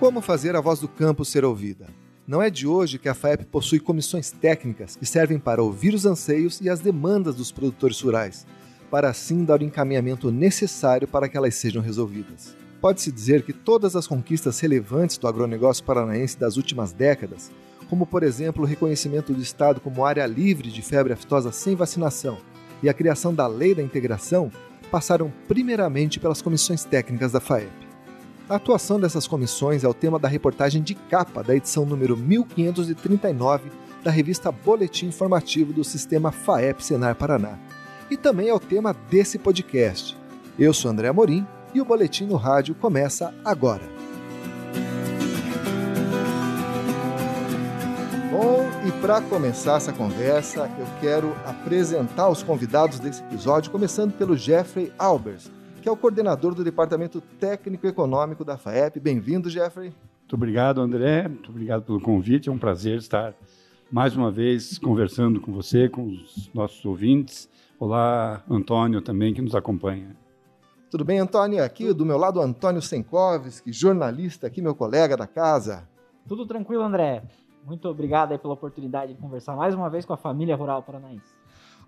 Como fazer a voz do campo ser ouvida? Não é de hoje que a FAEP possui comissões técnicas que servem para ouvir os anseios e as demandas dos produtores rurais, para assim dar o encaminhamento necessário para que elas sejam resolvidas. Pode-se dizer que todas as conquistas relevantes do agronegócio paranaense das últimas décadas, como por exemplo o reconhecimento do Estado como área livre de febre aftosa sem vacinação e a criação da Lei da Integração, passaram primeiramente pelas comissões técnicas da FAEP. A atuação dessas comissões é o tema da reportagem de capa da edição número 1539 da revista Boletim Informativo do Sistema FAEP Senar Paraná. E também é o tema desse podcast. Eu sou André Amorim e o Boletim no Rádio começa agora. Bom, e para começar essa conversa, eu quero apresentar os convidados desse episódio, começando pelo Jeffrey Albers que é o coordenador do Departamento Técnico Econômico da FAEP. Bem-vindo, Jeffrey. Muito obrigado, André. Muito obrigado pelo convite. É um prazer estar mais uma vez conversando com você, com os nossos ouvintes. Olá, Antônio também, que nos acompanha. Tudo bem, Antônio? Aqui do meu lado, Antônio Senkovski, jornalista aqui, meu colega da casa. Tudo tranquilo, André. Muito obrigado pela oportunidade de conversar mais uma vez com a família rural paranaense.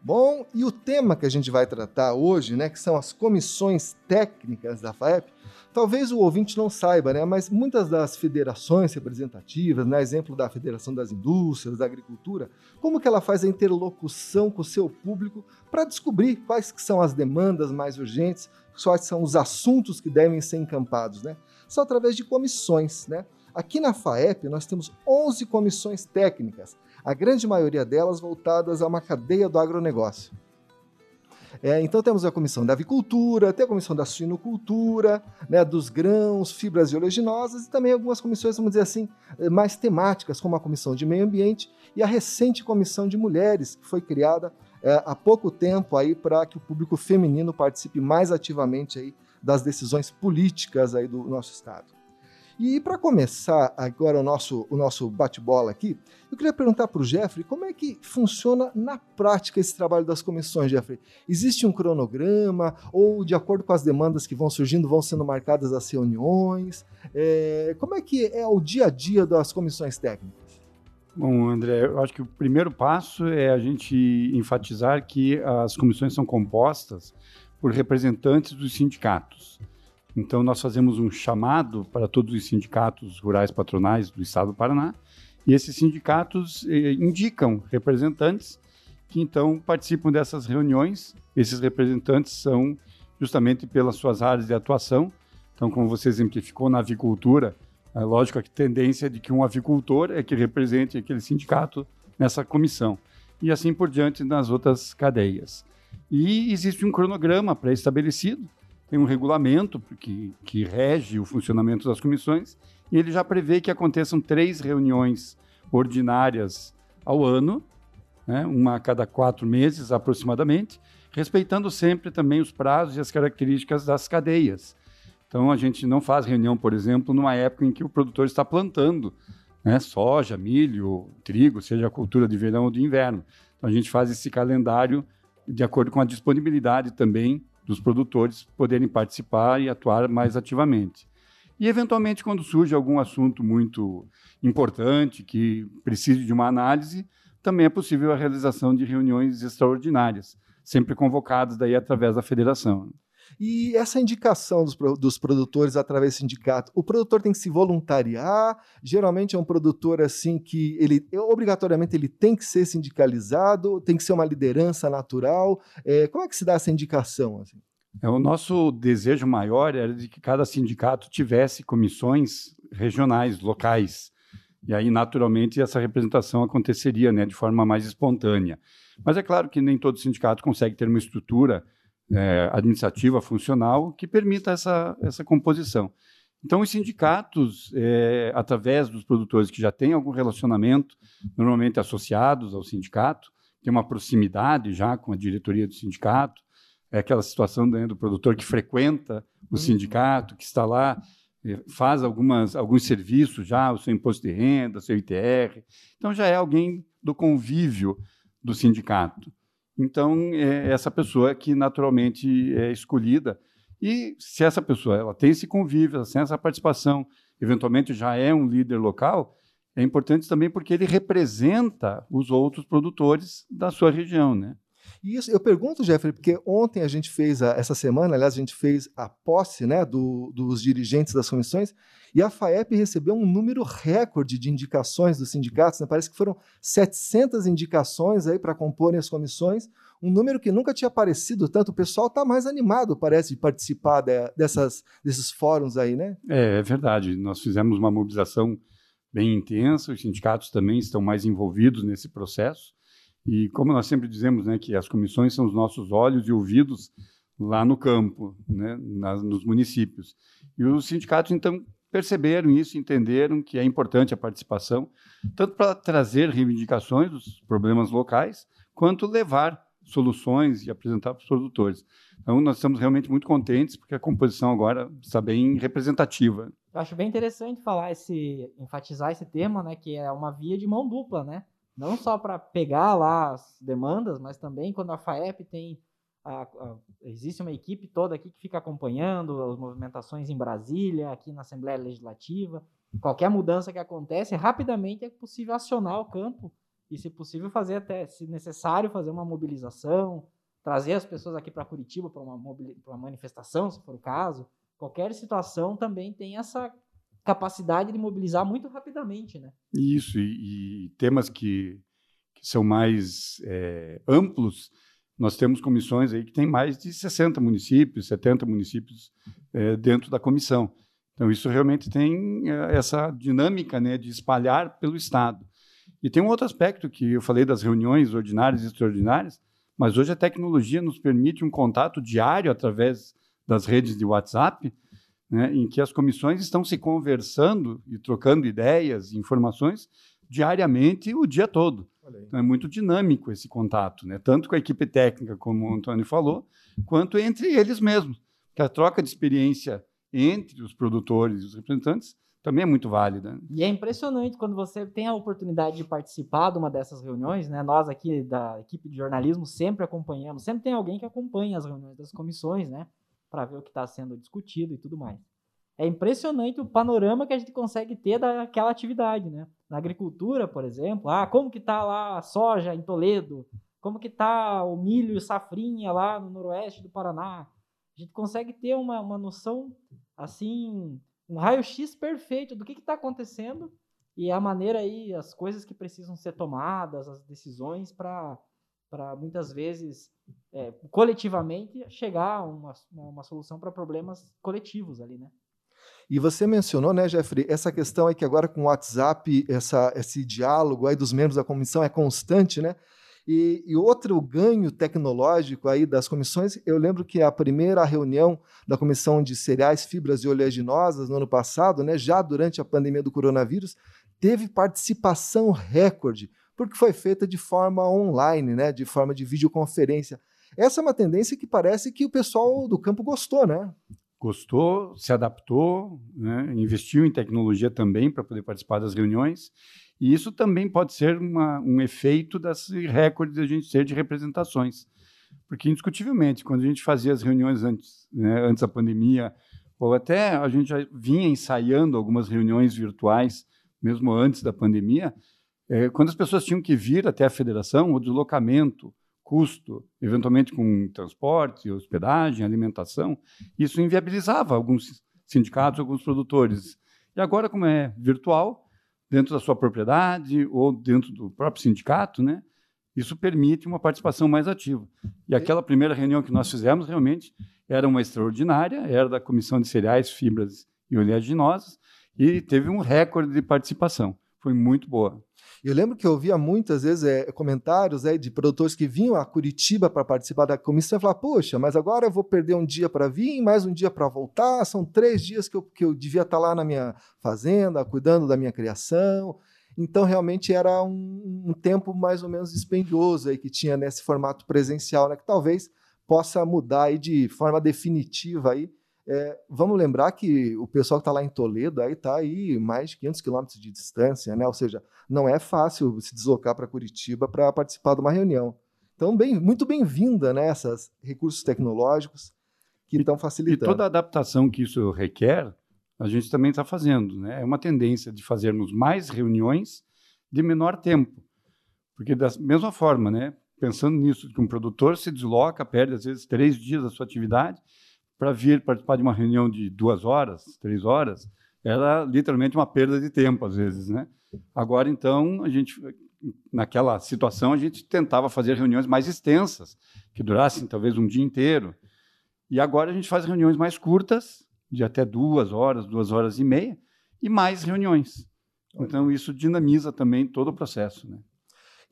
Bom, e o tema que a gente vai tratar hoje, né, que são as comissões técnicas da FAEP, talvez o ouvinte não saiba, né, mas muitas das federações representativas, né, exemplo da Federação das Indústrias, da Agricultura, como que ela faz a interlocução com o seu público para descobrir quais que são as demandas mais urgentes, quais são os assuntos que devem ser encampados, né? Só através de comissões, né? Aqui na FAEP nós temos 11 comissões técnicas, a grande maioria delas voltadas a uma cadeia do agronegócio. É, então temos a comissão da avicultura, tem a comissão da suinocultura, né, dos grãos, fibras e oleaginosas e também algumas comissões, vamos dizer assim, mais temáticas, como a comissão de meio ambiente e a recente comissão de mulheres, que foi criada é, há pouco tempo aí para que o público feminino participe mais ativamente aí das decisões políticas aí do nosso estado. E para começar agora o nosso, o nosso bate-bola aqui, eu queria perguntar para o Jeffrey como é que funciona na prática esse trabalho das comissões, Jeffrey. Existe um cronograma ou, de acordo com as demandas que vão surgindo, vão sendo marcadas as reuniões? É, como é que é o dia a dia das comissões técnicas? Bom, André, eu acho que o primeiro passo é a gente enfatizar que as comissões são compostas por representantes dos sindicatos. Então, nós fazemos um chamado para todos os sindicatos rurais patronais do estado do Paraná, e esses sindicatos eh, indicam representantes que então participam dessas reuniões. Esses representantes são justamente pelas suas áreas de atuação. Então, como você exemplificou na avicultura, é lógico que a tendência é de que um avicultor é que represente aquele sindicato nessa comissão. E assim por diante nas outras cadeias. E existe um cronograma pré-estabelecido tem um regulamento que, que rege o funcionamento das comissões e ele já prevê que aconteçam três reuniões ordinárias ao ano, né, uma a cada quatro meses aproximadamente, respeitando sempre também os prazos e as características das cadeias. Então a gente não faz reunião, por exemplo, numa época em que o produtor está plantando né, soja, milho, trigo, seja a cultura de verão ou de inverno. Então a gente faz esse calendário de acordo com a disponibilidade também dos produtores poderem participar e atuar mais ativamente. E, eventualmente, quando surge algum assunto muito importante que precise de uma análise, também é possível a realização de reuniões extraordinárias, sempre convocadas daí através da federação. E essa indicação dos, dos, produtores através do sindicato, o produtor tem que se voluntariar. Geralmente é um produtor assim que ele obrigatoriamente ele tem que ser sindicalizado, tem que ser uma liderança natural. É, como é que se dá essa indicação? Assim? É, o nosso desejo maior era de que cada sindicato tivesse comissões regionais, locais. E aí, naturalmente, essa representação aconteceria né, de forma mais espontânea. Mas é claro que nem todo sindicato consegue ter uma estrutura é, administrativa funcional que permita essa, essa composição. Então, os sindicatos, é, através dos produtores que já têm algum relacionamento, normalmente associados ao sindicato, tem uma proximidade já com a diretoria do sindicato, é aquela situação né, do produtor que frequenta o uhum. sindicato, que está lá, é, faz algumas, alguns serviços já, o seu imposto de renda, o seu ITR. Então, já é alguém do convívio do sindicato. Então, é essa pessoa que naturalmente é escolhida. E se essa pessoa ela tem esse convívio, ela tem essa participação, eventualmente já é um líder local, é importante também porque ele representa os outros produtores da sua região, né? E isso, eu pergunto, Jeffrey, porque ontem a gente fez, a, essa semana, aliás, a gente fez a posse né, do, dos dirigentes das comissões, e a FAEP recebeu um número recorde de indicações dos sindicatos, né? parece que foram 700 indicações aí para comporem as comissões, um número que nunca tinha aparecido tanto. O pessoal está mais animado, parece, de participar de, dessas, desses fóruns aí, né? É, é verdade. Nós fizemos uma mobilização bem intensa, os sindicatos também estão mais envolvidos nesse processo. E como nós sempre dizemos, né, que as comissões são os nossos olhos e ouvidos lá no campo, né, nos municípios. E os sindicatos, então, perceberam isso, entenderam que é importante a participação, tanto para trazer reivindicações dos problemas locais, quanto levar soluções e apresentar para os produtores. Então, nós estamos realmente muito contentes, porque a composição agora está bem representativa. Eu acho bem interessante falar esse, enfatizar esse tema, né, que é uma via de mão dupla, né? Não só para pegar lá as demandas, mas também quando a FAEP tem a, a, existe uma equipe toda aqui que fica acompanhando as movimentações em Brasília, aqui na Assembleia Legislativa. Qualquer mudança que acontece, rapidamente é possível acionar o campo e, se possível, fazer até, se necessário, fazer uma mobilização, trazer as pessoas aqui para Curitiba para uma, uma manifestação, se for o caso. Qualquer situação também tem essa capacidade de mobilizar muito rapidamente, né? Isso, e, e temas que, que, são mais é, amplos, nós temos comissões aí que tem mais de 60 municípios, 70 municípios é, dentro da comissão. Então, isso realmente tem é, essa dinâmica né, de espalhar pelo Estado. E tem um outro aspecto que eu falei das reuniões ordinárias e extraordinárias, mas hoje a tecnologia nos permite um contato diário através das redes de WhatsApp, né, em que as comissões estão se conversando e trocando ideias, informações diariamente o dia todo. Então é muito dinâmico esse contato, né? tanto com a equipe técnica, como o Antônio falou, quanto entre eles mesmos. Que a troca de experiência entre os produtores e os representantes também é muito válida. E é impressionante quando você tem a oportunidade de participar de uma dessas reuniões, né? Nós aqui da equipe de jornalismo sempre acompanhamos, sempre tem alguém que acompanha as reuniões das comissões, né? Para ver o que está sendo discutido e tudo mais. É impressionante o panorama que a gente consegue ter daquela atividade, né? Na agricultura, por exemplo, ah, como que está lá a soja em Toledo? Como que está o milho safrinha lá no noroeste do Paraná? A gente consegue ter uma, uma noção, assim, um raio-x perfeito do que está acontecendo e a maneira aí, as coisas que precisam ser tomadas, as decisões para para muitas vezes é, coletivamente chegar a uma, uma solução para problemas coletivos ali, né? E você mencionou, né, Jeffrey, essa questão aí que agora com o WhatsApp, essa, esse diálogo aí dos membros da comissão é constante, né? E, e, outro ganho tecnológico aí das comissões, eu lembro que a primeira reunião da Comissão de Cereais, Fibras e Oleaginosas no ano passado, né, já durante a pandemia do coronavírus, teve participação recorde, porque foi feita de forma online, né, de forma de videoconferência. Essa é uma tendência que parece que o pessoal do campo gostou, né? Gostou, se adaptou, né, investiu em tecnologia também para poder participar das reuniões e isso também pode ser uma, um efeito desse recorde de a gente ter de representações. Porque, indiscutivelmente, quando a gente fazia as reuniões antes, né, antes da pandemia, ou até a gente já vinha ensaiando algumas reuniões virtuais, mesmo antes da pandemia, é, quando as pessoas tinham que vir até a federação, o deslocamento, custo, eventualmente com transporte, hospedagem, alimentação, isso inviabilizava alguns sindicatos, alguns produtores. E agora, como é virtual, dentro da sua propriedade ou dentro do próprio sindicato, né? Isso permite uma participação mais ativa. E aquela primeira reunião que nós fizemos realmente era uma extraordinária, era da Comissão de Cereais, Fibras e Oleaginosas, e teve um recorde de participação. Foi muito boa. Eu lembro que eu ouvia muitas vezes é, comentários é, de produtores que vinham a Curitiba para participar da comissão e falavam: Poxa, mas agora eu vou perder um dia para vir, mais um dia para voltar. São três dias que eu, que eu devia estar tá lá na minha fazenda, cuidando da minha criação. Então, realmente era um, um tempo mais ou menos dispendioso aí que tinha nesse formato presencial, né, que talvez possa mudar aí de forma definitiva aí é, vamos lembrar que o pessoal que está lá em Toledo aí está aí mais de 500 quilômetros de distância, né? Ou seja, não é fácil se deslocar para Curitiba para participar de uma reunião. Então, bem, muito bem-vinda né, recursos tecnológicos que estão facilitando. E toda a adaptação que isso requer, a gente também está fazendo. Né? É uma tendência de fazermos mais reuniões de menor tempo. Porque, da mesma forma, né, pensando nisso, que um produtor se desloca, perde às vezes três dias da sua atividade para vir participar de uma reunião de duas horas, três horas, era literalmente uma perda de tempo às vezes, né? Agora, então, a gente naquela situação a gente tentava fazer reuniões mais extensas, que durassem talvez um dia inteiro. E agora a gente faz reuniões mais curtas, de até duas horas, duas horas e meia, e mais reuniões. Então, isso dinamiza também todo o processo. Né?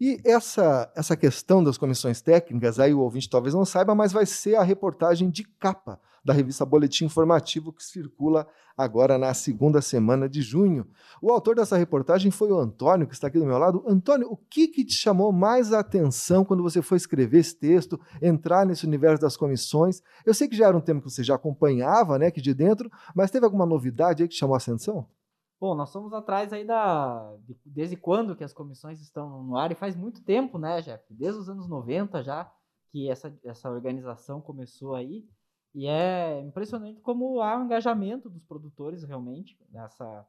E essa, essa questão das comissões técnicas, aí o ouvinte talvez não saiba, mas vai ser a reportagem de capa da revista Boletim Informativo que circula agora na segunda semana de junho. O autor dessa reportagem foi o Antônio, que está aqui do meu lado. Antônio, o que, que te chamou mais a atenção quando você foi escrever esse texto, entrar nesse universo das comissões? Eu sei que já era um tema que você já acompanhava, né, aqui de dentro, mas teve alguma novidade aí que chamou a atenção? Bom, nós somos atrás aí da. Desde quando que as comissões estão no ar? E faz muito tempo, né, Jeff? Desde os anos 90 já que essa, essa organização começou aí. E é impressionante como há um engajamento dos produtores realmente nessa,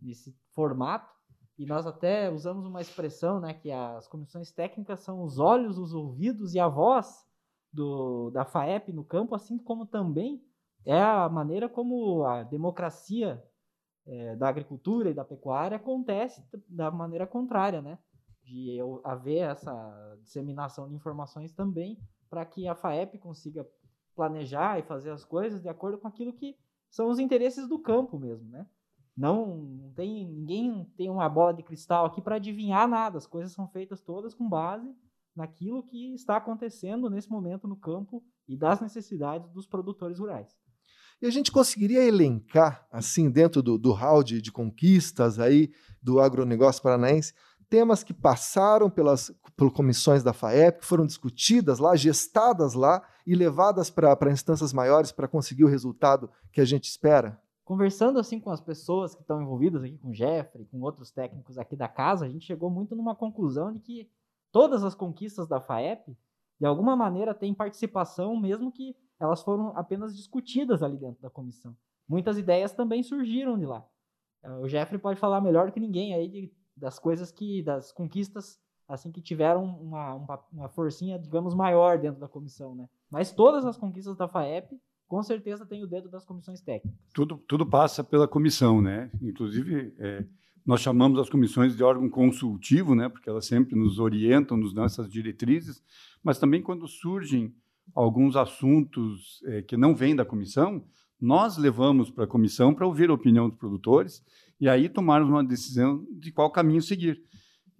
nesse formato. E nós até usamos uma expressão, né, que as comissões técnicas são os olhos, os ouvidos e a voz do, da FAEP no campo, assim como também é a maneira como a democracia é, da agricultura e da pecuária acontece da maneira contrária, né? De haver essa disseminação de informações também para que a FAEP consiga planejar e fazer as coisas de acordo com aquilo que são os interesses do campo mesmo, né? Não, tem ninguém tem uma bola de cristal aqui para adivinhar nada. As coisas são feitas todas com base naquilo que está acontecendo nesse momento no campo e das necessidades dos produtores rurais. E a gente conseguiria elencar, assim, dentro do, do de, de conquistas aí do agronegócio paranaense, temas que passaram pelas, pelas comissões da FAEP, que foram discutidas lá, gestadas lá e levadas para instâncias maiores para conseguir o resultado que a gente espera? Conversando assim com as pessoas que estão envolvidas aqui, com o Jeffrey, com outros técnicos aqui da casa, a gente chegou muito numa conclusão de que todas as conquistas da FAEP, de alguma maneira, têm participação, mesmo que elas foram apenas discutidas ali dentro da comissão. Muitas ideias também surgiram de lá. É, o Jeffrey pode falar melhor que ninguém aí de, das coisas que, das conquistas, assim, que tiveram uma, uma, uma forcinha, digamos, maior dentro da comissão, né? Mas todas as conquistas da FAEP, com certeza, tem o dedo das comissões técnicas. Tudo, tudo passa pela comissão, né? Inclusive, é, nós chamamos as comissões de órgão consultivo, né? Porque elas sempre nos orientam, nos dão essas diretrizes, mas também quando surgem alguns assuntos é, que não vêm da comissão, nós levamos para a comissão para ouvir a opinião dos produtores e aí tomarmos uma decisão de qual caminho seguir.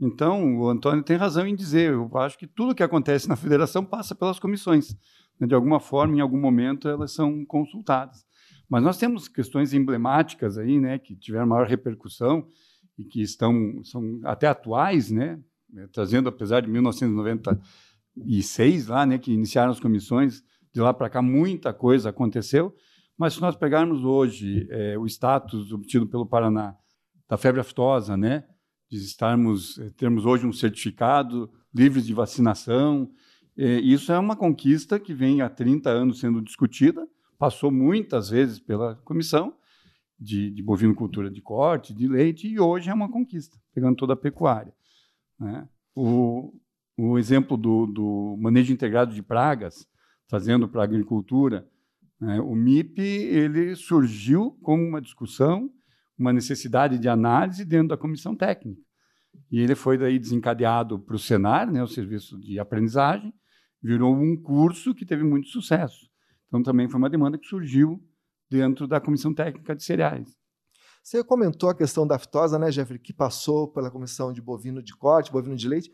Então, o Antônio tem razão em dizer, eu acho que tudo que acontece na federação passa pelas comissões. Né? De alguma forma, em algum momento, elas são consultadas. Mas nós temos questões emblemáticas aí, né, que tiveram maior repercussão e que estão são até atuais, né, trazendo apesar de 1990 e seis lá, né, que iniciaram as comissões, de lá para cá muita coisa aconteceu, mas se nós pegarmos hoje é, o status obtido pelo Paraná da febre aftosa, né, de estarmos é, termos hoje um certificado livres de vacinação, é, isso é uma conquista que vem há 30 anos sendo discutida, passou muitas vezes pela comissão de, de bovinocultura de corte, de leite, e hoje é uma conquista, pegando toda a pecuária. Né? O, o exemplo do, do manejo integrado de pragas, trazendo para a agricultura? O MIP ele surgiu como uma discussão, uma necessidade de análise dentro da comissão técnica. E ele foi daí desencadeado para o Senar, né, o serviço de aprendizagem, virou um curso que teve muito sucesso. Então também foi uma demanda que surgiu dentro da comissão técnica de cereais. Você comentou a questão da aftosa, né, Jeffrey, que passou pela comissão de bovino de corte, bovino de leite.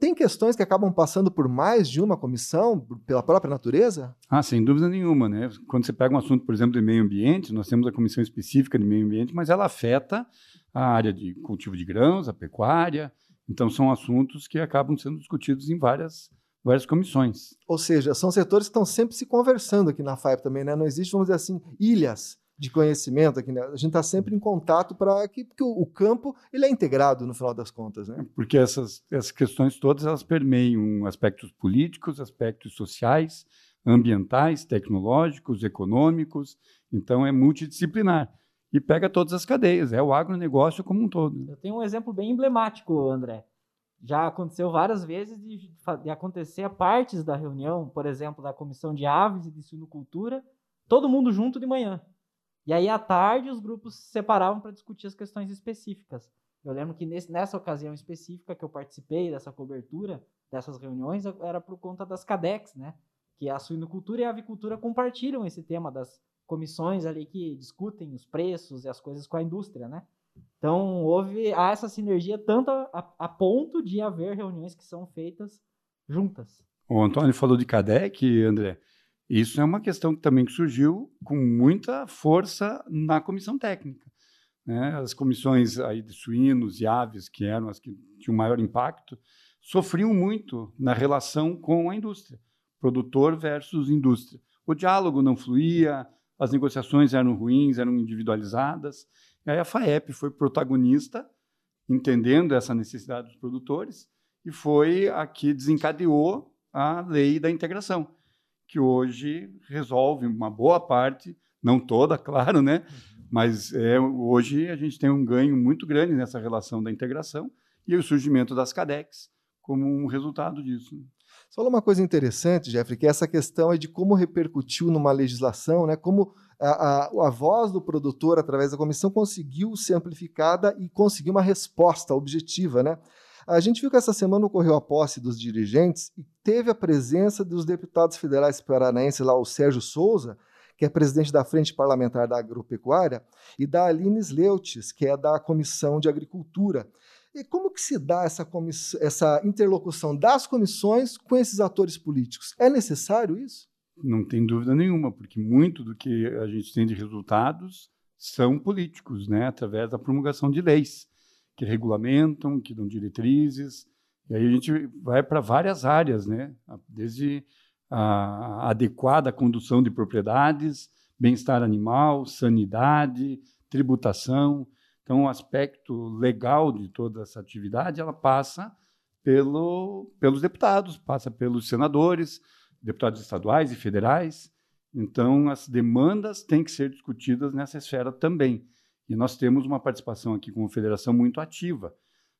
Tem questões que acabam passando por mais de uma comissão, pela própria natureza? Ah, sem dúvida nenhuma, né? Quando você pega um assunto, por exemplo, de meio ambiente, nós temos a comissão específica de meio ambiente, mas ela afeta a área de cultivo de grãos, a pecuária. Então, são assuntos que acabam sendo discutidos em várias várias comissões. Ou seja, são setores que estão sempre se conversando aqui na FAIP também, né? Não existe, vamos dizer assim, ilhas de conhecimento aqui, né? A gente está sempre em contato para que porque o, o, campo ele é integrado no final das contas, né? Porque essas, essas questões todas elas permeiam aspectos políticos, aspectos sociais, ambientais, tecnológicos, econômicos. Então é multidisciplinar. e pega todas as cadeias, é o agronegócio como um todo. Eu tenho um exemplo bem emblemático, André. Já aconteceu várias vezes de, de acontecer a partes da reunião, por exemplo, da comissão de aves e de suinocultura, todo mundo junto de manhã. E aí, à tarde, os grupos se separavam para discutir as questões específicas. Eu lembro que nesse, nessa ocasião específica que eu participei dessa cobertura, dessas reuniões, era por conta das CADEX, né? Que a suinocultura e a avicultura compartilham esse tema das comissões ali que discutem os preços e as coisas com a indústria, né? Então, houve há essa sinergia tanto a, a ponto de haver reuniões que são feitas juntas. O Antônio falou de CADEC, André. Isso é uma questão que também surgiu com muita força na comissão técnica. Né? As comissões aí de suínos e aves, que eram as que tinham maior impacto, sofriam muito na relação com a indústria, produtor versus indústria. O diálogo não fluía, as negociações eram ruins, eram individualizadas. E aí a FAEP foi protagonista, entendendo essa necessidade dos produtores, e foi a que desencadeou a lei da integração que hoje resolve uma boa parte, não toda, claro, né? Uhum. Mas é, hoje a gente tem um ganho muito grande nessa relação da integração e o surgimento das CADEX como um resultado disso. Você falou uma coisa interessante, Jeffrey, que é essa questão é de como repercutiu numa legislação, né? como a, a, a, voz do produtor, através da comissão, conseguiu ser amplificada e conseguir uma resposta objetiva. Né? A gente viu que essa semana ocorreu a posse dos dirigentes e teve a presença dos deputados federais paranaenses, lá o Sérgio Souza, que é presidente da Frente Parlamentar da Agropecuária, e da Aline Sleutes, que é da Comissão de Agricultura. E como que se dá essa, essa interlocução das comissões com esses atores políticos? É necessário isso? Não tem dúvida nenhuma, porque muito do que a gente tem de resultados são políticos, né, através da promulgação de leis que regulamentam, que dão diretrizes. E aí a gente vai para várias áreas, né? Desde a adequada condução de propriedades, bem-estar animal, sanidade, tributação. Então, o aspecto legal de toda essa atividade, ela passa pelo, pelos deputados, passa pelos senadores, deputados estaduais e federais. Então, as demandas têm que ser discutidas nessa esfera também. E nós temos uma participação aqui como federação muito ativa.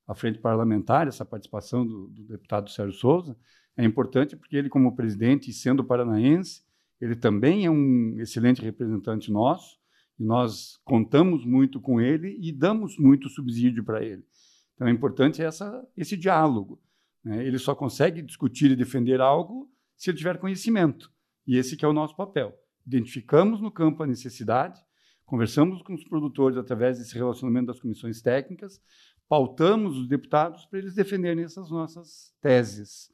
A frente parlamentar, essa participação do, do deputado Sérgio Souza, é importante porque ele, como presidente e sendo paranaense, ele também é um excelente representante nosso e nós contamos muito com ele e damos muito subsídio para ele. Então é importante essa, esse diálogo. Né? Ele só consegue discutir e defender algo se ele tiver conhecimento. E esse que é o nosso papel. Identificamos no campo a necessidade, Conversamos com os produtores através desse relacionamento das comissões técnicas, pautamos os deputados para eles defenderem essas nossas teses.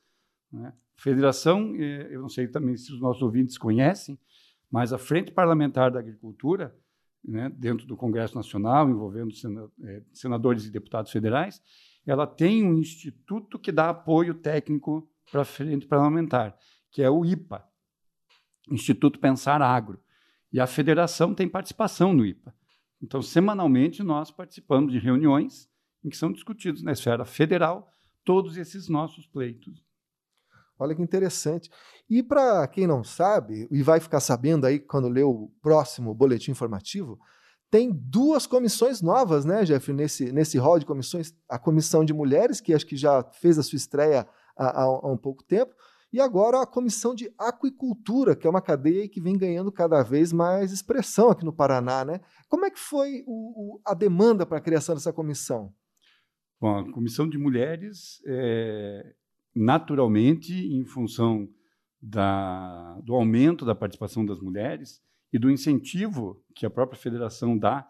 Né? Federação, eh, eu não sei também se os nossos ouvintes conhecem, mas a Frente Parlamentar da Agricultura, né, dentro do Congresso Nacional, envolvendo eh, senadores e deputados federais, ela tem um instituto que dá apoio técnico para a Frente Parlamentar, que é o IPA, Instituto Pensar Agro. E a federação tem participação no IPA. Então, semanalmente, nós participamos de reuniões em que são discutidos na esfera federal todos esses nossos pleitos. Olha que interessante. E para quem não sabe, e vai ficar sabendo aí quando ler o próximo boletim informativo, tem duas comissões novas, né, Jeff, nesse, nesse hall de comissões. A comissão de mulheres, que acho que já fez a sua estreia há, há um pouco tempo, e agora a Comissão de Aquicultura, que é uma cadeia que vem ganhando cada vez mais expressão aqui no Paraná. Né? Como é que foi o, o, a demanda para a criação dessa comissão? Bom, a Comissão de Mulheres, é, naturalmente, em função da, do aumento da participação das mulheres e do incentivo que a própria federação dá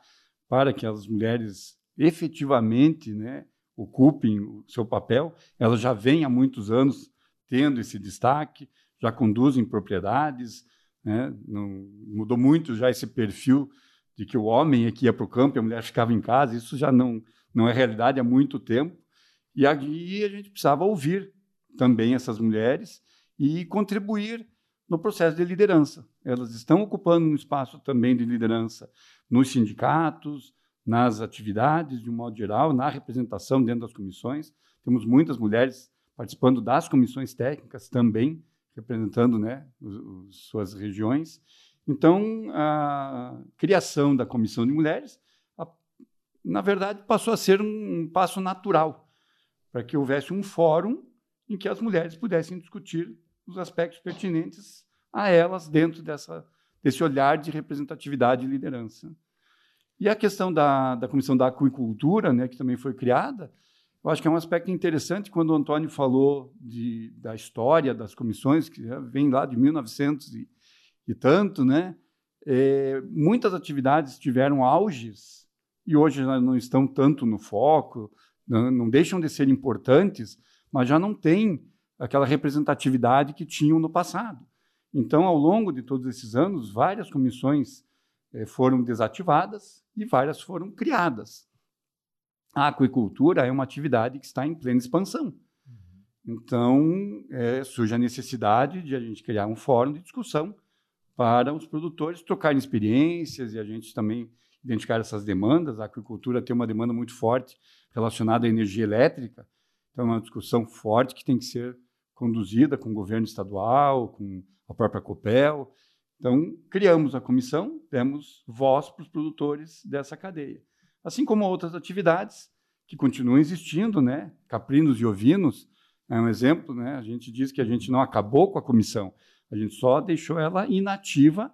para que as mulheres efetivamente né, ocupem o seu papel, ela já vem há muitos anos tendo esse destaque, já conduzem propriedades, né? Não, mudou muito já esse perfil de que o homem é que ia para o campo e a mulher ficava em casa, isso já não, não é realidade há muito tempo. E aí a gente precisava ouvir também essas mulheres e contribuir no processo de liderança. Elas estão ocupando um espaço também de liderança nos sindicatos, nas atividades, de um modo geral, na representação dentro das comissões. Temos muitas mulheres participando das comissões técnicas também, representando né, os, os, suas regiões. Então, a criação da Comissão de Mulheres, a, na verdade, passou a ser um, um passo natural para que houvesse um fórum em que as mulheres pudessem discutir os aspectos pertinentes a elas dentro dessa, desse olhar de representatividade e liderança. E a questão da, da Comissão da Aquicultura, né, que também foi criada, eu acho que é um aspecto interessante quando o Antônio falou de, da história das comissões, que vem lá de 1900 e, e tanto, né? É, muitas atividades tiveram auges e hoje já não estão tanto no foco, não, não deixam de ser importantes, mas já não têm aquela representatividade que tinham no passado. Então, ao longo de todos esses anos, várias comissões é, foram desativadas e várias foram criadas a aquicultura é uma atividade que está em plena expansão. Então, é, surge a necessidade de a gente criar um fórum de discussão para os produtores trocarem experiências e a gente também identificar essas demandas. A aquicultura tem uma demanda muito forte relacionada à energia elétrica, então é uma discussão forte que tem que ser conduzida com o governo estadual, com a própria COPEL. Então, criamos a comissão, demos voz para os produtores dessa cadeia assim como outras atividades que continuam existindo, né? Caprinos e ovinos é um exemplo, né? A gente diz que a gente não acabou com a comissão, a gente só deixou ela inativa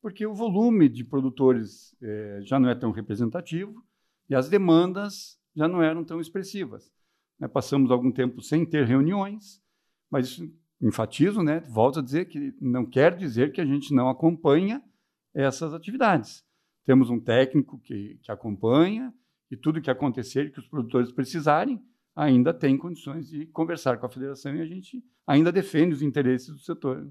porque o volume de produtores é, já não é tão representativo e as demandas já não eram tão expressivas. Né? Passamos algum tempo sem ter reuniões, mas enfatizo, né? Volto a dizer que não quer dizer que a gente não acompanha essas atividades. Temos um técnico que, que acompanha e tudo que acontecer que os produtores precisarem, ainda tem condições de conversar com a federação e a gente ainda defende os interesses do setor.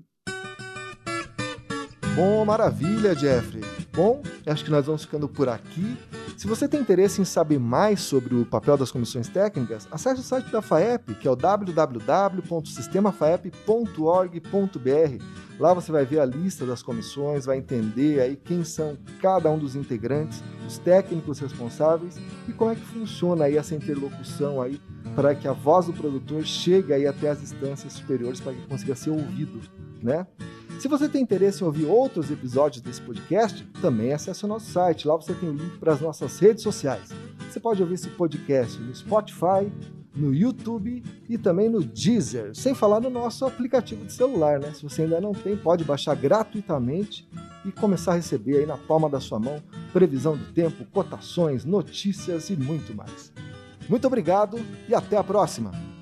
Bom, maravilha, Jeffrey. Bom, acho que nós vamos ficando por aqui. Se você tem interesse em saber mais sobre o papel das comissões técnicas, acesse o site da FAEP, que é o www.sistemafaep.org.br. Lá você vai ver a lista das comissões, vai entender aí quem são cada um dos integrantes, os técnicos responsáveis e como é que funciona aí essa interlocução aí para que a voz do produtor chegue aí até as instâncias superiores para que consiga ser ouvido, né? Se você tem interesse em ouvir outros episódios desse podcast, também acesse o nosso site. Lá você tem o link para as nossas redes sociais. Você pode ouvir esse podcast no Spotify, no YouTube e também no Deezer, sem falar no nosso aplicativo de celular, né? Se você ainda não tem, pode baixar gratuitamente e começar a receber aí na palma da sua mão previsão do tempo, cotações, notícias e muito mais. Muito obrigado e até a próxima!